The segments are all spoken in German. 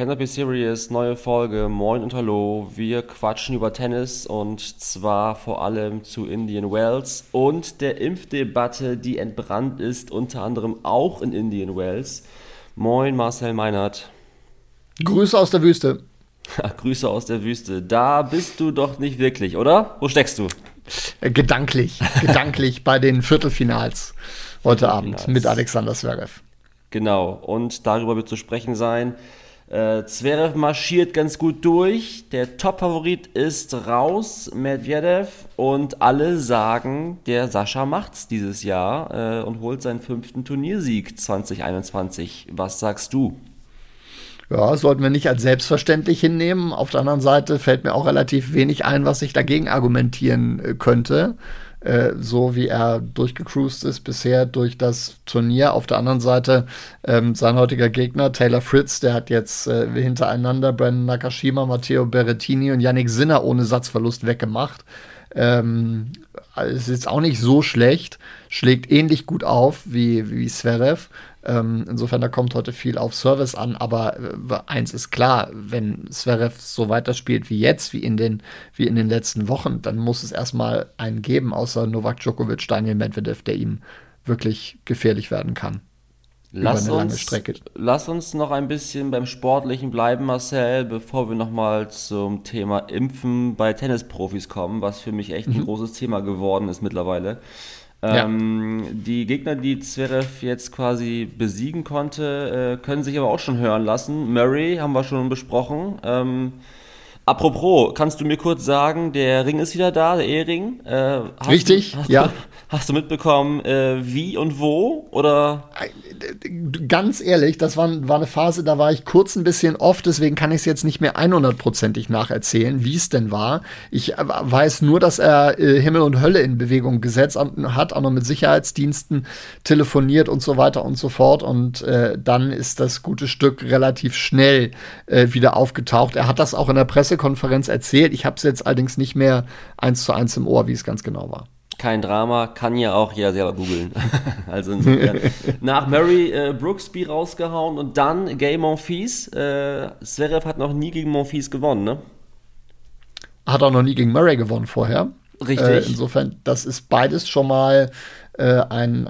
Be Serious, neue Folge, moin und hallo. Wir quatschen über Tennis und zwar vor allem zu Indian Wells und der Impfdebatte, die entbrannt ist, unter anderem auch in Indian Wells. Moin Marcel Meinert. Grüße aus der Wüste. Grüße aus der Wüste. Da bist du doch nicht wirklich, oder? Wo steckst du? Äh, Gedanklich, gedanklich bei den Viertelfinals heute Abend mit Alexander Zverev. Genau, und darüber wird zu sprechen sein. Äh, Zverev marschiert ganz gut durch. Der Top-Favorit ist raus, Medvedev. Und alle sagen, der Sascha macht's dieses Jahr äh, und holt seinen fünften Turniersieg 2021. Was sagst du? Ja, sollten wir nicht als selbstverständlich hinnehmen. Auf der anderen Seite fällt mir auch relativ wenig ein, was ich dagegen argumentieren äh, könnte. Äh, so wie er durchgecruised ist bisher durch das Turnier. Auf der anderen Seite ähm, sein heutiger Gegner, Taylor Fritz, der hat jetzt äh, hintereinander Brandon Nakashima, Matteo Berrettini und Yannick Sinner ohne Satzverlust weggemacht. Ähm, es ist auch nicht so schlecht, schlägt ähnlich gut auf wie, wie Zverev. Ähm, insofern, da kommt heute viel auf Service an, aber äh, eins ist klar, wenn Zverev so weiterspielt wie jetzt, wie in den, wie in den letzten Wochen, dann muss es erstmal einen geben, außer Novak Djokovic, Daniel Medvedev, der ihm wirklich gefährlich werden kann. Lass uns, lass uns noch ein bisschen beim Sportlichen bleiben, Marcel, bevor wir nochmal zum Thema Impfen bei Tennisprofis kommen, was für mich echt ein mhm. großes Thema geworden ist mittlerweile. Ähm, ja. Die Gegner, die Zverev jetzt quasi besiegen konnte, äh, können sich aber auch schon hören lassen. Murray haben wir schon besprochen. Ähm, apropos, kannst du mir kurz sagen, der Ring ist wieder da, der Ehering? Äh, Richtig, du, hast ja. Du, hast du mitbekommen, äh, wie und wo? Oder? ganz ehrlich, das war, war, eine Phase, da war ich kurz ein bisschen off, deswegen kann ich es jetzt nicht mehr 100%ig nacherzählen, wie es denn war. Ich äh, weiß nur, dass er äh, Himmel und Hölle in Bewegung gesetzt hat, auch noch mit Sicherheitsdiensten telefoniert und so weiter und so fort. Und äh, dann ist das gute Stück relativ schnell äh, wieder aufgetaucht. Er hat das auch in der Pressekonferenz erzählt. Ich habe es jetzt allerdings nicht mehr eins zu eins im Ohr, wie es ganz genau war kein Drama, kann ja auch jeder selber googeln. also insofern. Nach Murray äh, Brooksby rausgehauen und dann Gay Monfils. Äh, Zverev hat noch nie gegen Monfils gewonnen, ne? Hat auch noch nie gegen Murray gewonnen vorher. Richtig. Äh, insofern, das ist beides schon mal äh, ein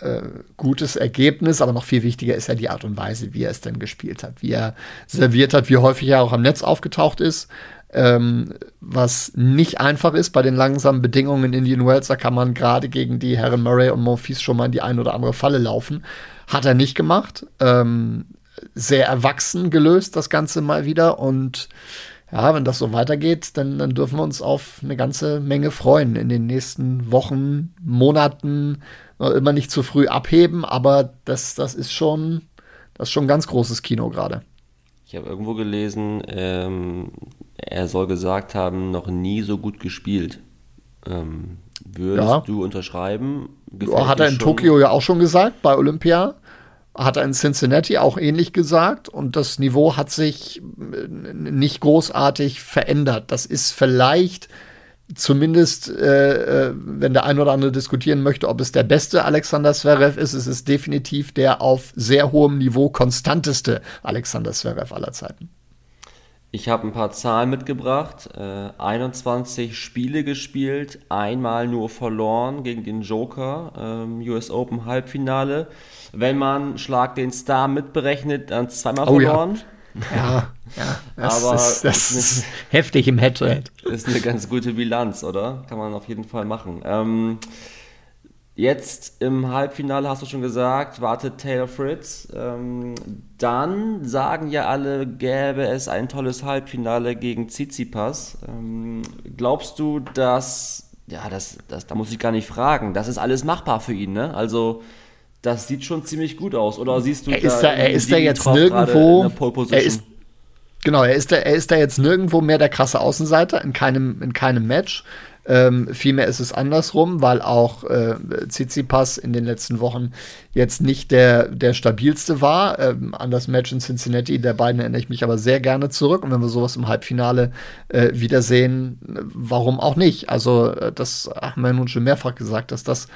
äh, gutes Ergebnis, aber noch viel wichtiger ist ja die Art und Weise, wie er es denn gespielt hat, wie er serviert hat, wie häufig er auch am Netz aufgetaucht ist ähm, was nicht einfach ist bei den langsamen Bedingungen in Indian Wells. Da kann man gerade gegen die Herren Murray und Monfils schon mal in die eine oder andere Falle laufen. Hat er nicht gemacht. Ähm, sehr erwachsen gelöst, das Ganze mal wieder. Und ja, wenn das so weitergeht, dann, dann dürfen wir uns auf eine ganze Menge freuen in den nächsten Wochen, Monaten. Immer nicht zu früh abheben, aber das, das ist schon, das ist schon ein ganz großes Kino gerade. Ich habe irgendwo gelesen, ähm, er soll gesagt haben, noch nie so gut gespielt. Ähm, würdest ja. du unterschreiben? Ja, hat er in schon? Tokio ja auch schon gesagt, bei Olympia. Hat er in Cincinnati auch ähnlich gesagt. Und das Niveau hat sich äh, nicht großartig verändert. Das ist vielleicht zumindest, äh, äh, wenn der ein oder andere diskutieren möchte, ob es der beste Alexander Zverev ist, ist es definitiv der auf sehr hohem Niveau konstanteste Alexander Zverev aller Zeiten. Ich habe ein paar Zahlen mitgebracht. Äh, 21 Spiele gespielt, einmal nur verloren gegen den Joker, ähm, US Open Halbfinale. Wenn man Schlag den Star mitberechnet, dann zweimal oh, verloren. Ja, ja, das, aber ist, das ist heftig im Head-to-Head. -Head. Ist eine ganz gute Bilanz, oder? Kann man auf jeden Fall machen. Ähm, Jetzt im Halbfinale hast du schon gesagt, wartet Taylor Fritz. Ähm, dann sagen ja alle, gäbe es ein tolles Halbfinale gegen Tsitsipas. Ähm, glaubst du, dass, ja, das, das, da muss ich gar nicht fragen, das ist alles machbar für ihn, ne? Also, das sieht schon ziemlich gut aus. Oder siehst du, er ist da, er ist da jetzt nirgendwo, er ist, Genau, er ist, da, er ist da jetzt nirgendwo mehr der krasse Außenseiter in keinem, in keinem Match. Ähm, vielmehr ist es andersrum, weil auch äh, Tsitsipas in den letzten Wochen jetzt nicht der, der stabilste war. Ähm, an das Match in Cincinnati der beiden erinnere ich mich aber sehr gerne zurück. Und wenn wir sowas im Halbfinale äh, wiedersehen, warum auch nicht? Also, äh, das haben wir nun schon mehrfach gesagt, dass das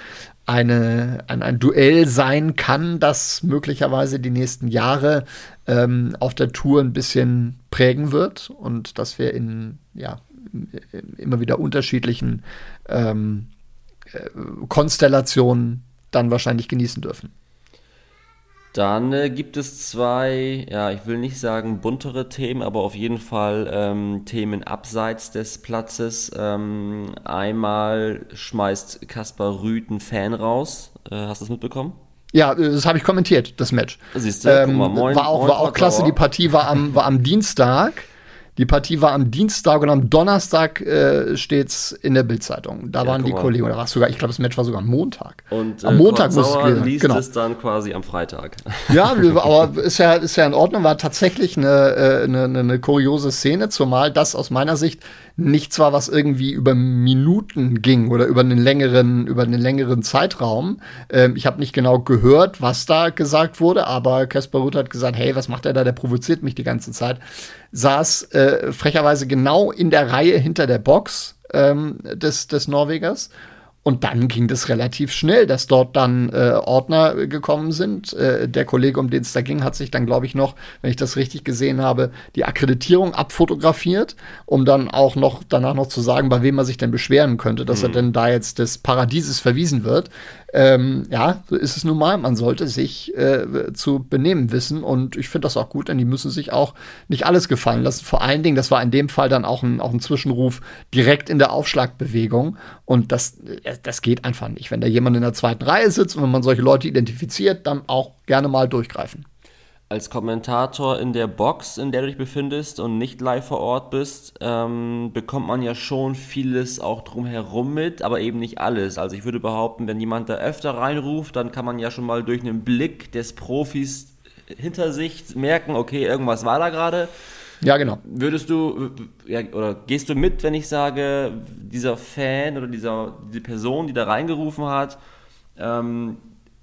eine, ein, ein Duell sein kann, das möglicherweise die nächsten Jahre ähm, auf der Tour ein bisschen prägen wird und dass wir in ja, immer wieder unterschiedlichen ähm, äh, Konstellationen dann wahrscheinlich genießen dürfen. Dann äh, gibt es zwei, ja, ich will nicht sagen buntere Themen, aber auf jeden Fall ähm, Themen abseits des Platzes. Ähm, einmal schmeißt Kaspar Rüth einen Fan raus. Äh, hast du das mitbekommen? Ja, das habe ich kommentiert, das Match. Siehst du, ähm, mal, moin, war auch, moin, war auch klasse, die Partie war am, war am Dienstag. Die Partie war am Dienstag und am Donnerstag äh, steht's in der Bildzeitung. Da ja, waren die Kollegen, oder was sogar, ich glaube, das Match war sogar am Montag. Und am äh, Montag muss es liest genau. es dann quasi am Freitag. Ja, aber ist ja, ist ja in Ordnung, war tatsächlich eine, äh, eine, eine kuriose Szene, zumal das aus meiner Sicht nichts war, was irgendwie über Minuten ging oder über einen längeren, über einen längeren Zeitraum. Ähm, ich habe nicht genau gehört, was da gesagt wurde, aber Caspar Ruth hat gesagt, hey, was macht er da? Der provoziert mich die ganze Zeit. Saß äh, frecherweise genau in der Reihe hinter der Box ähm, des, des Norwegers und dann ging das relativ schnell, dass dort dann äh, Ordner gekommen sind. Äh, der Kollege, um den es da ging, hat sich dann, glaube ich, noch, wenn ich das richtig gesehen habe, die Akkreditierung abfotografiert, um dann auch noch danach noch zu sagen, bei wem er sich denn beschweren könnte, dass mhm. er denn da jetzt des Paradieses verwiesen wird. Ähm, ja, so ist es nun mal. Man sollte sich äh, zu benehmen wissen und ich finde das auch gut, denn die müssen sich auch nicht alles gefallen lassen. Vor allen Dingen, das war in dem Fall dann auch ein, auch ein Zwischenruf direkt in der Aufschlagbewegung und das, äh, das geht einfach nicht. Wenn da jemand in der zweiten Reihe sitzt und wenn man solche Leute identifiziert, dann auch gerne mal durchgreifen als Kommentator in der Box, in der du dich befindest und nicht live vor Ort bist, ähm, bekommt man ja schon vieles auch drumherum mit, aber eben nicht alles. Also ich würde behaupten, wenn jemand da öfter reinruft, dann kann man ja schon mal durch einen Blick des Profis hinter sich merken, okay, irgendwas war da gerade. Ja, genau. Würdest du, ja, oder gehst du mit, wenn ich sage, dieser Fan oder dieser, diese Person, die da reingerufen hat, ähm,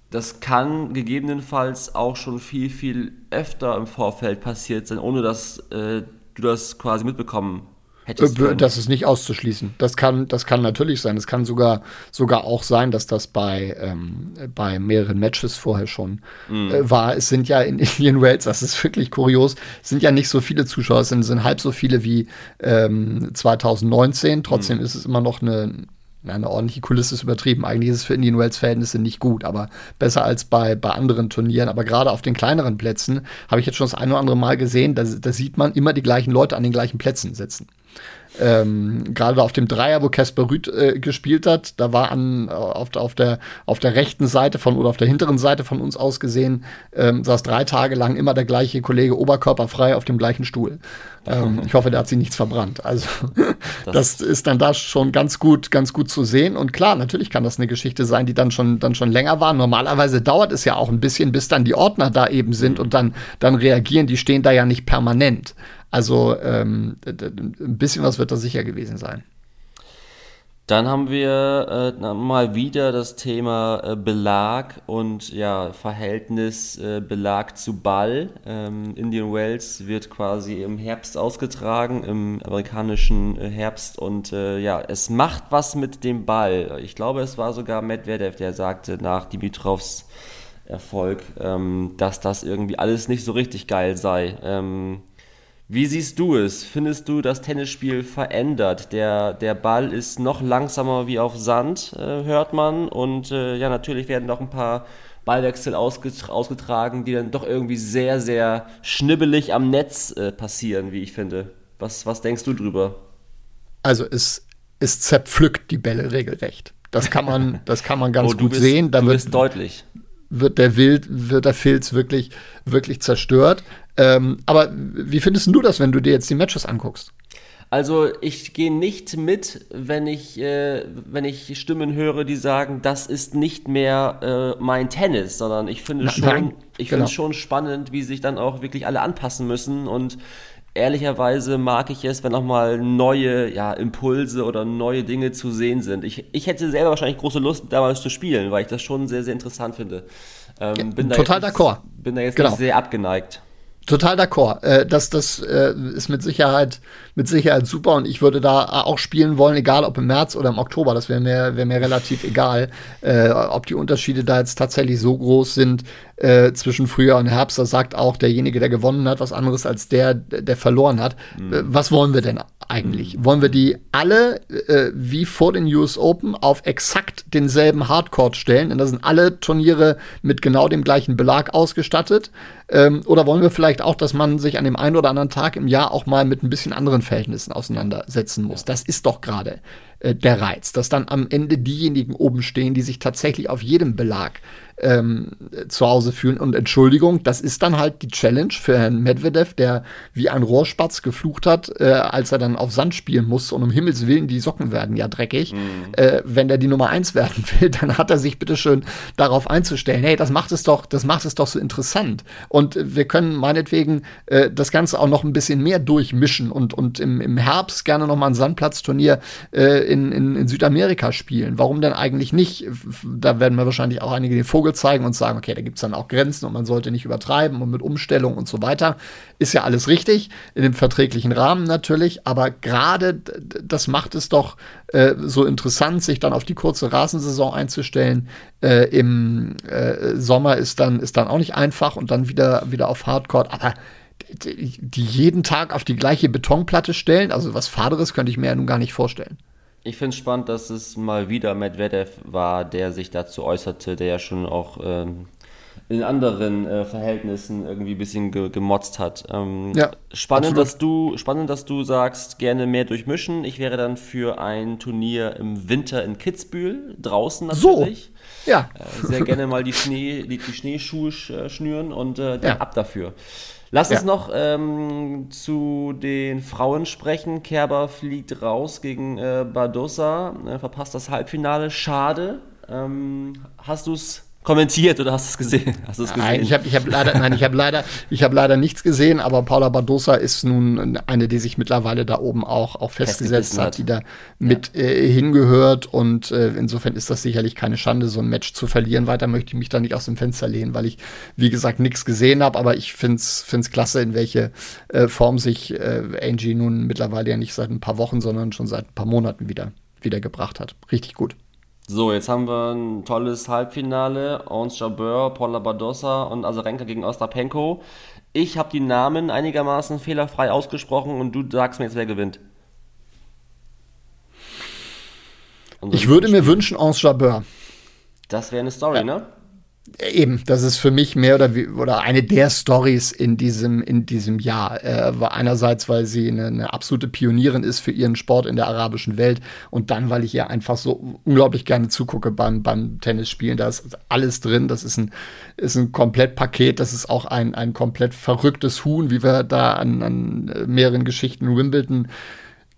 das kann gegebenenfalls auch schon viel, viel öfter im Vorfeld passiert sein, ohne dass äh, du das quasi mitbekommen hättest. Äh, das ist nicht auszuschließen. Das kann, das kann natürlich sein. Es kann sogar, sogar auch sein, dass das bei, ähm, bei mehreren Matches vorher schon mm. äh, war. Es sind ja in Indian Wells, das ist wirklich kurios, sind ja nicht so viele Zuschauer, es sind, sind halb so viele wie ähm, 2019. Trotzdem mm. ist es immer noch eine, eine ordentliche Kulisse ist übertrieben. Eigentlich ist es für Indian Wells Verhältnisse nicht gut, aber besser als bei, bei anderen Turnieren. Aber gerade auf den kleineren Plätzen habe ich jetzt schon das ein oder andere Mal gesehen, da, da sieht man immer die gleichen Leute an den gleichen Plätzen sitzen. Ähm, gerade auf dem Dreier, wo Casper Rüth äh, gespielt hat, da war an, auf, auf, der, auf der rechten Seite von oder auf der hinteren Seite von uns aus gesehen, ähm, saß drei Tage lang immer der gleiche Kollege oberkörperfrei auf dem gleichen Stuhl. Ähm, ich hoffe, der hat sich nichts verbrannt. Also das, das, ist dann da schon ganz gut, ganz gut zu sehen. Und klar, natürlich kann das eine Geschichte sein, die dann schon, dann schon länger war. Normalerweise dauert es ja auch ein bisschen, bis dann die Ordner da eben sind und dann, dann reagieren. Die stehen da ja nicht permanent. Also ähm, ein bisschen was wird da sicher gewesen sein. Dann haben wir äh, mal wieder das Thema äh, Belag und ja, Verhältnis äh, Belag zu Ball. Ähm, Indian Wells wird quasi im Herbst ausgetragen, im amerikanischen äh, Herbst und äh, ja, es macht was mit dem Ball. Ich glaube, es war sogar Medvedev, der sagte nach Dimitrovs Erfolg, ähm, dass das irgendwie alles nicht so richtig geil sei. Ähm, wie siehst du es? Findest du das Tennisspiel verändert? Der, der Ball ist noch langsamer wie auf Sand, äh, hört man. Und äh, ja, natürlich werden noch ein paar Ballwechsel ausgetragen, die dann doch irgendwie sehr, sehr schnibbelig am Netz äh, passieren, wie ich finde. Was, was denkst du drüber? Also es, es zerpflückt die Bälle regelrecht. Das kann man, das kann man ganz oh, gut bist, sehen. Da du wird, bist deutlich. Wird der Wild, wird der Filz wirklich, wirklich zerstört. Ähm, aber wie findest du das, wenn du dir jetzt die Matches anguckst? Also ich gehe nicht mit, wenn ich, äh, wenn ich Stimmen höre, die sagen, das ist nicht mehr äh, mein Tennis, sondern ich finde Na, schon, ich genau. finde schon spannend, wie sich dann auch wirklich alle anpassen müssen und ehrlicherweise mag ich es, wenn nochmal neue ja, Impulse oder neue Dinge zu sehen sind. Ich, ich hätte selber wahrscheinlich große Lust, damals zu spielen, weil ich das schon sehr, sehr interessant finde. Ähm, bin total d'accord. Bin da jetzt genau. nicht sehr abgeneigt. Total d'accord. Äh, das das äh, ist mit Sicherheit, mit Sicherheit super und ich würde da auch spielen wollen, egal ob im März oder im Oktober. Das wäre mir, wär mir relativ egal, äh, ob die Unterschiede da jetzt tatsächlich so groß sind äh, zwischen Frühjahr und Herbst. Das sagt auch derjenige, der gewonnen hat, was anderes als der, der verloren hat. Mhm. Äh, was wollen wir denn eigentlich? Mhm. Wollen wir die alle äh, wie vor den US Open auf exakt denselben Hardcore stellen? Denn da sind alle Turniere mit genau dem gleichen Belag ausgestattet. Ähm, oder wollen wir vielleicht auch, dass man sich an dem einen oder anderen Tag im Jahr auch mal mit ein bisschen anderen Verhältnissen auseinandersetzen muss? Das ist doch gerade äh, der Reiz, dass dann am Ende diejenigen oben stehen, die sich tatsächlich auf jedem Belag ähm, zu Hause fühlen. Und Entschuldigung, das ist dann halt die Challenge für Herrn Medvedev, der wie ein Rohrspatz geflucht hat, äh, als er dann auf Sand spielen muss. Und um Himmels Willen, die Socken werden ja dreckig. Mhm. Äh, wenn er die Nummer eins werden will, dann hat er sich bitteschön darauf einzustellen. Hey, das macht es doch, das macht es doch so interessant. Und wir können meinetwegen äh, das Ganze auch noch ein bisschen mehr durchmischen und, und im, im Herbst gerne noch mal ein Sandplatzturnier äh, in, in, in Südamerika spielen. Warum denn eigentlich nicht? Da werden wir wahrscheinlich auch einige den Vogel Vogel zeigen und sagen, okay, da gibt es dann auch Grenzen und man sollte nicht übertreiben und mit Umstellung und so weiter. Ist ja alles richtig, in dem verträglichen Rahmen natürlich, aber gerade das macht es doch äh, so interessant, sich dann auf die kurze Rasensaison einzustellen. Äh, Im äh, Sommer ist dann, ist dann auch nicht einfach und dann wieder, wieder auf Hardcore, aber die jeden Tag auf die gleiche Betonplatte stellen, also was Faderes könnte ich mir ja nun gar nicht vorstellen. Ich finde es spannend, dass es mal wieder Medvedev war, der sich dazu äußerte, der ja schon auch ähm, in anderen äh, Verhältnissen irgendwie ein bisschen ge gemotzt hat. Ähm, ja, spannend, dass du, spannend, dass du sagst, gerne mehr durchmischen. Ich wäre dann für ein Turnier im Winter in Kitzbühel, draußen natürlich. So, ja. Äh, sehr gerne mal die, Schnee, die, die Schneeschuhe äh, schnüren und äh, ja. ab dafür. Lass ja. uns noch ähm, zu den Frauen sprechen. Kerber fliegt raus gegen äh, Bardosa, äh, verpasst das Halbfinale. Schade. Ähm, hast du es kommentiert oder hast du es gesehen? Hast gesehen? Nein, ich habe ich hab leider, nein, ich habe leider, ich habe leider nichts gesehen. Aber Paula Badosa ist nun eine, die sich mittlerweile da oben auch, auch festgesetzt hat, die da mit ja. äh, hingehört. Und äh, insofern ist das sicherlich keine Schande, so ein Match zu verlieren. Weiter möchte ich mich da nicht aus dem Fenster lehnen, weil ich, wie gesagt, nichts gesehen habe. Aber ich finde es klasse, in welche äh, Form sich äh, Angie nun mittlerweile ja nicht seit ein paar Wochen, sondern schon seit ein paar Monaten wieder, wieder gebracht hat. Richtig gut. So, jetzt haben wir ein tolles Halbfinale. Ons Jabeur, Paula Badosa und Azarenka gegen Ostapenko. Ich habe die Namen einigermaßen fehlerfrei ausgesprochen und du sagst mir jetzt, wer gewinnt. ich würde mir wünschen, Ons Jabeur. Das wäre eine Story, ja. ne? Eben, das ist für mich mehr oder, wie, oder eine der Stories in diesem, in diesem Jahr. Äh, einerseits, weil sie eine, eine, absolute Pionierin ist für ihren Sport in der arabischen Welt und dann, weil ich ihr einfach so unglaublich gerne zugucke beim, beim Tennisspielen. Da ist alles drin. Das ist ein, ist ein Komplettpaket. Das ist auch ein, ein komplett verrücktes Huhn, wie wir da an, an mehreren Geschichten Wimbledon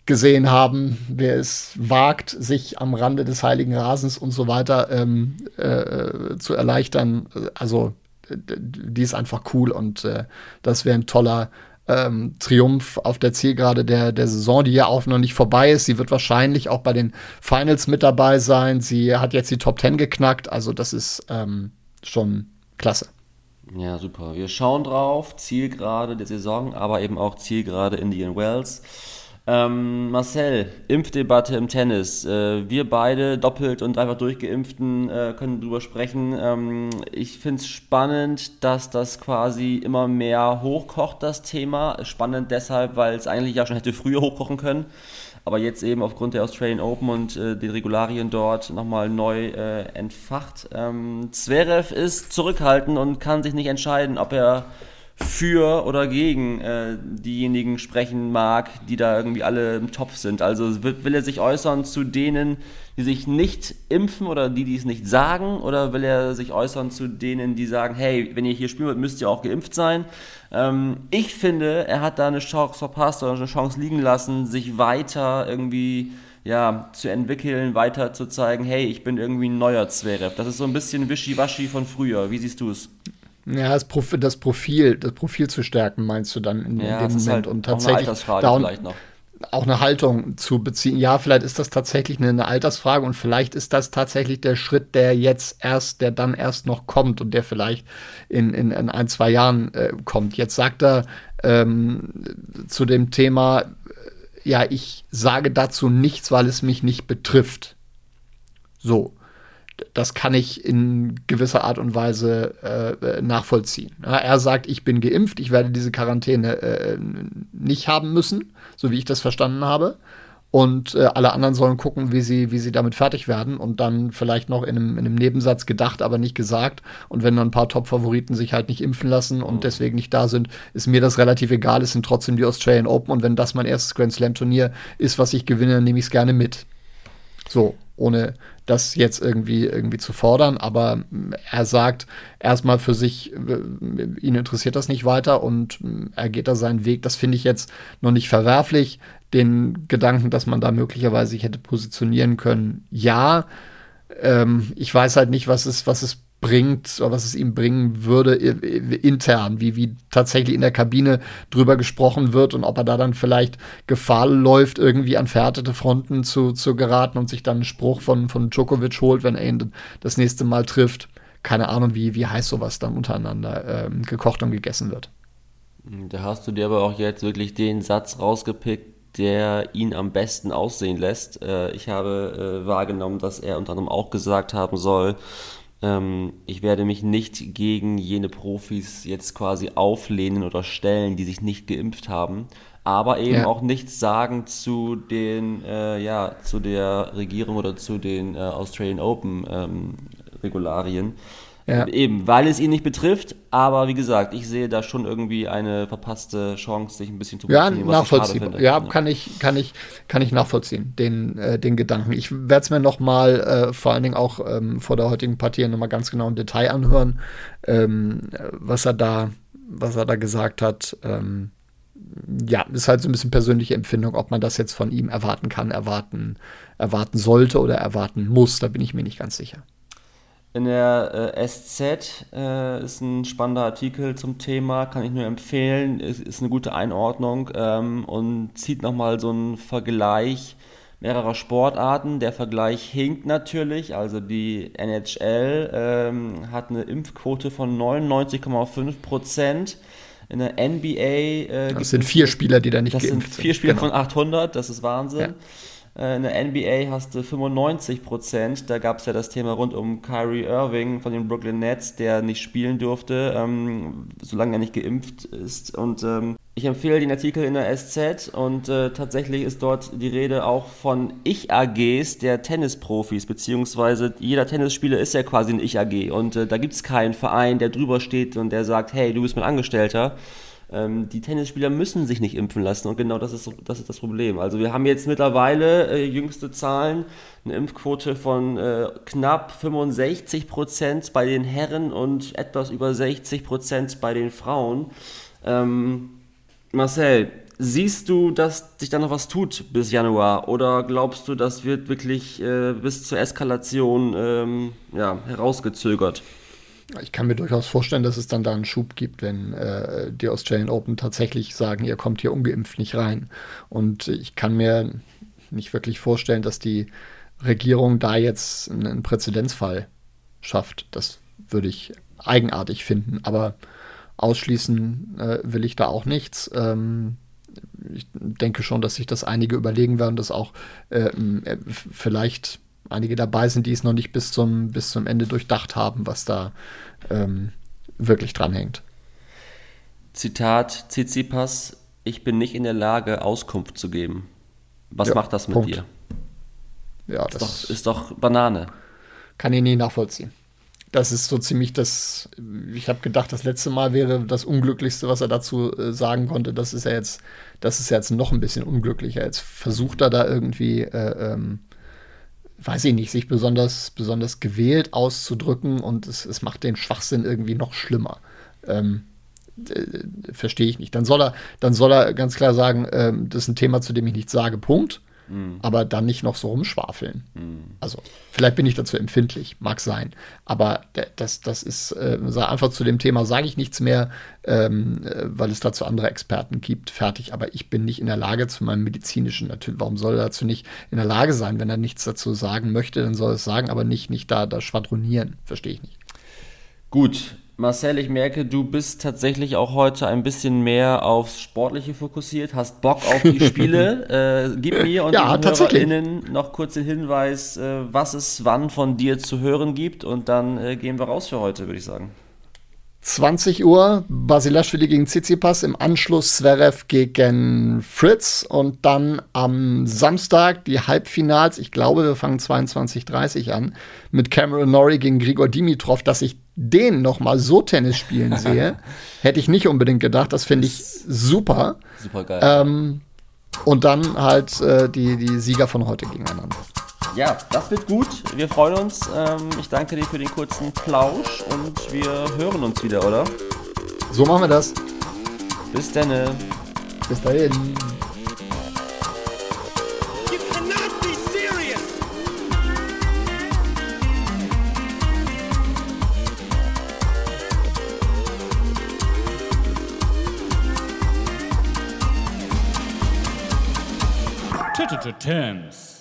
gesehen haben, wer es wagt, sich am Rande des heiligen Rasens und so weiter ähm, äh, zu erleichtern. Also die ist einfach cool und äh, das wäre ein toller ähm, Triumph auf der Zielgerade der, der Saison, die ja auch noch nicht vorbei ist. Sie wird wahrscheinlich auch bei den Finals mit dabei sein. Sie hat jetzt die Top 10 geknackt, also das ist ähm, schon klasse. Ja, super. Wir schauen drauf. Zielgerade der Saison, aber eben auch Zielgerade Indian Wells. Ähm, Marcel, Impfdebatte im Tennis. Äh, wir beide, doppelt und dreifach durchgeimpften, äh, können darüber sprechen. Ähm, ich finde es spannend, dass das quasi immer mehr hochkocht, das Thema. Spannend deshalb, weil es eigentlich ja schon hätte früher hochkochen können. Aber jetzt eben aufgrund der Australian Open und äh, den Regularien dort nochmal neu äh, entfacht. Ähm, Zverev ist zurückhaltend und kann sich nicht entscheiden, ob er für oder gegen äh, diejenigen sprechen mag, die da irgendwie alle im Topf sind. Also will, will, er sich äußern zu denen, die sich nicht impfen oder die, die es nicht sagen, oder will er sich äußern zu denen, die sagen, hey, wenn ihr hier spielt, müsst ihr auch geimpft sein. Ähm, ich finde, er hat da eine Chance verpasst oder eine Chance liegen lassen, sich weiter irgendwie ja, zu entwickeln, weiter zu zeigen, hey, ich bin irgendwie ein neuer Zverev. Das ist so ein bisschen Wischiwaschi von früher. Wie siehst du es? Ja, das Profil, das Profil, das Profil zu stärken, meinst du dann in, ja, in dem Moment halt und tatsächlich auch vielleicht noch auch eine Haltung zu beziehen. Ja, vielleicht ist das tatsächlich eine, eine, Altersfrage und vielleicht ist das tatsächlich der Schritt, der jetzt erst, der dann erst noch kommt und der vielleicht in, in, in ein, zwei Jahren äh, kommt. Jetzt sagt er ähm, zu dem Thema, ja, ich sage dazu nichts, weil es mich nicht betrifft. So das kann ich in gewisser Art und Weise äh, nachvollziehen. Ja, er sagt, ich bin geimpft, ich werde diese Quarantäne äh, nicht haben müssen, so wie ich das verstanden habe. Und äh, alle anderen sollen gucken, wie sie, wie sie damit fertig werden und dann vielleicht noch in einem, in einem Nebensatz gedacht, aber nicht gesagt. Und wenn dann ein paar Top-Favoriten sich halt nicht impfen lassen und mhm. deswegen nicht da sind, ist mir das relativ egal. Es sind trotzdem die Australian Open und wenn das mein erstes Grand Slam-Turnier ist, was ich gewinne, dann nehme ich es gerne mit. So, ohne das jetzt irgendwie, irgendwie zu fordern, aber er sagt erstmal für sich, ihn interessiert das nicht weiter und er geht da seinen Weg. Das finde ich jetzt noch nicht verwerflich. Den Gedanken, dass man da möglicherweise sich hätte positionieren können, ja. Ähm, ich weiß halt nicht, was es, was es bringt oder was es ihm bringen würde intern, wie, wie tatsächlich in der Kabine drüber gesprochen wird und ob er da dann vielleicht Gefahr läuft, irgendwie an verhärtete Fronten zu, zu geraten und sich dann einen Spruch von, von Djokovic holt, wenn er ihn das nächste Mal trifft. Keine Ahnung, wie, wie heiß sowas dann untereinander ähm, gekocht und gegessen wird. Da hast du dir aber auch jetzt wirklich den Satz rausgepickt, der ihn am besten aussehen lässt. Äh, ich habe äh, wahrgenommen, dass er unter anderem auch gesagt haben soll, ähm, ich werde mich nicht gegen jene Profis jetzt quasi auflehnen oder stellen, die sich nicht geimpft haben, aber eben ja. auch nichts sagen zu den, äh, ja, zu der Regierung oder zu den äh, Australian Open ähm, Regularien. Ja. Eben, weil es ihn nicht betrifft, aber wie gesagt, ich sehe da schon irgendwie eine verpasste Chance, sich ein bisschen zu Ja, nachvollziehbar. Ja, ja, kann ich, kann ich, kann ich nachvollziehen, den, äh, den Gedanken. Ich werde es mir noch mal äh, vor allen Dingen auch ähm, vor der heutigen Partie noch mal ganz genau im Detail anhören, ähm, was er da, was er da gesagt hat. Ähm, ja, ist halt so ein bisschen persönliche Empfindung, ob man das jetzt von ihm erwarten kann, erwarten, erwarten sollte oder erwarten muss. Da bin ich mir nicht ganz sicher. In der äh, SZ äh, ist ein spannender Artikel zum Thema, kann ich nur empfehlen. Ist, ist eine gute Einordnung ähm, und zieht nochmal so einen Vergleich mehrerer Sportarten. Der Vergleich hinkt natürlich, also die NHL ähm, hat eine Impfquote von 99,5 Prozent. In der NBA. Äh, das sind vier Spieler, die da nicht geimpft sind. Das sind vier Spieler genau. von 800, das ist Wahnsinn. Ja. Äh, in der NBA hast du 95 Prozent. Da gab es ja das Thema rund um Kyrie Irving von den Brooklyn Nets, der nicht spielen durfte, ähm, solange er nicht geimpft ist. Und ähm, ich empfehle den Artikel in der SZ und äh, tatsächlich ist dort die Rede auch von Ich-AGs der Tennisprofis, beziehungsweise jeder Tennisspieler ist ja quasi ein Ich-AG und äh, da gibt es keinen Verein, der drüber steht und der sagt, hey, du bist mein Angestellter ähm, die Tennisspieler müssen sich nicht impfen lassen und genau das ist, das ist das Problem. Also wir haben jetzt mittlerweile äh, jüngste Zahlen, eine Impfquote von äh, knapp 65 Prozent bei den Herren und etwas über 60 Prozent bei den Frauen. Ähm, Marcel, siehst du, dass sich da noch was tut bis Januar oder glaubst du, das wird wirklich äh, bis zur Eskalation ähm, ja, herausgezögert? Ich kann mir durchaus vorstellen, dass es dann da einen Schub gibt, wenn äh, die Australian Open tatsächlich sagen, ihr kommt hier ungeimpft nicht rein. Und ich kann mir nicht wirklich vorstellen, dass die Regierung da jetzt einen Präzedenzfall schafft. Das würde ich eigenartig finden. Aber ausschließen äh, will ich da auch nichts. Ähm, ich denke schon, dass sich das einige überlegen werden, das auch äh, vielleicht einige dabei sind, die es noch nicht bis zum, bis zum Ende durchdacht haben, was da ähm, wirklich dranhängt. Zitat Tsitsipas, ich bin nicht in der Lage, Auskunft zu geben. Was ja, macht das mit Punkt. dir? Ja, ist das doch, ist doch Banane. Kann ich nie nachvollziehen. Das ist so ziemlich das. Ich habe gedacht, das letzte Mal wäre das Unglücklichste, was er dazu äh, sagen konnte. Das ist ja jetzt, das ist ja jetzt noch ein bisschen unglücklicher. Jetzt versucht er da irgendwie äh, ähm, weiß ich nicht, sich besonders, besonders gewählt auszudrücken und es, es macht den Schwachsinn irgendwie noch schlimmer. Ähm, Verstehe ich nicht. Dann soll er, dann soll er ganz klar sagen, ähm, das ist ein Thema, zu dem ich nichts sage, Punkt. Mhm. aber dann nicht noch so rumschwafeln. Mhm. Also, vielleicht bin ich dazu empfindlich, mag sein. Aber das, das ist äh, einfach zu dem Thema sage ich nichts mehr, ähm, äh, weil es dazu andere Experten gibt. Fertig. Aber ich bin nicht in der Lage zu meinem medizinischen, natürlich, warum soll er dazu nicht in der Lage sein? Wenn er nichts dazu sagen möchte, dann soll er es sagen, aber nicht, nicht da, da schwadronieren. Verstehe ich nicht. Gut, Marcel, ich merke, du bist tatsächlich auch heute ein bisschen mehr aufs Sportliche fokussiert, hast Bock auf die Spiele. äh, gib mir und ja, den HörerInnen noch kurz den Hinweis, äh, was es wann von dir zu hören gibt und dann äh, gehen wir raus für heute, würde ich sagen. 20 Uhr Basilashvili gegen Tsitsipas, im Anschluss Zverev gegen Fritz und dann am Samstag die Halbfinals. Ich glaube, wir fangen 22:30 an mit Cameron Norrie gegen Grigor Dimitrov, dass ich den noch mal so Tennis spielen sehe, hätte ich nicht unbedingt gedacht. Das finde ich super. Super geil. Ähm, und dann halt äh, die, die Sieger von heute gegeneinander. Ja, das wird gut. Wir freuen uns. Ähm, ich danke dir für den kurzen Plausch und wir hören uns wieder, oder? So machen wir das. Bis dann. Bis dahin. terms.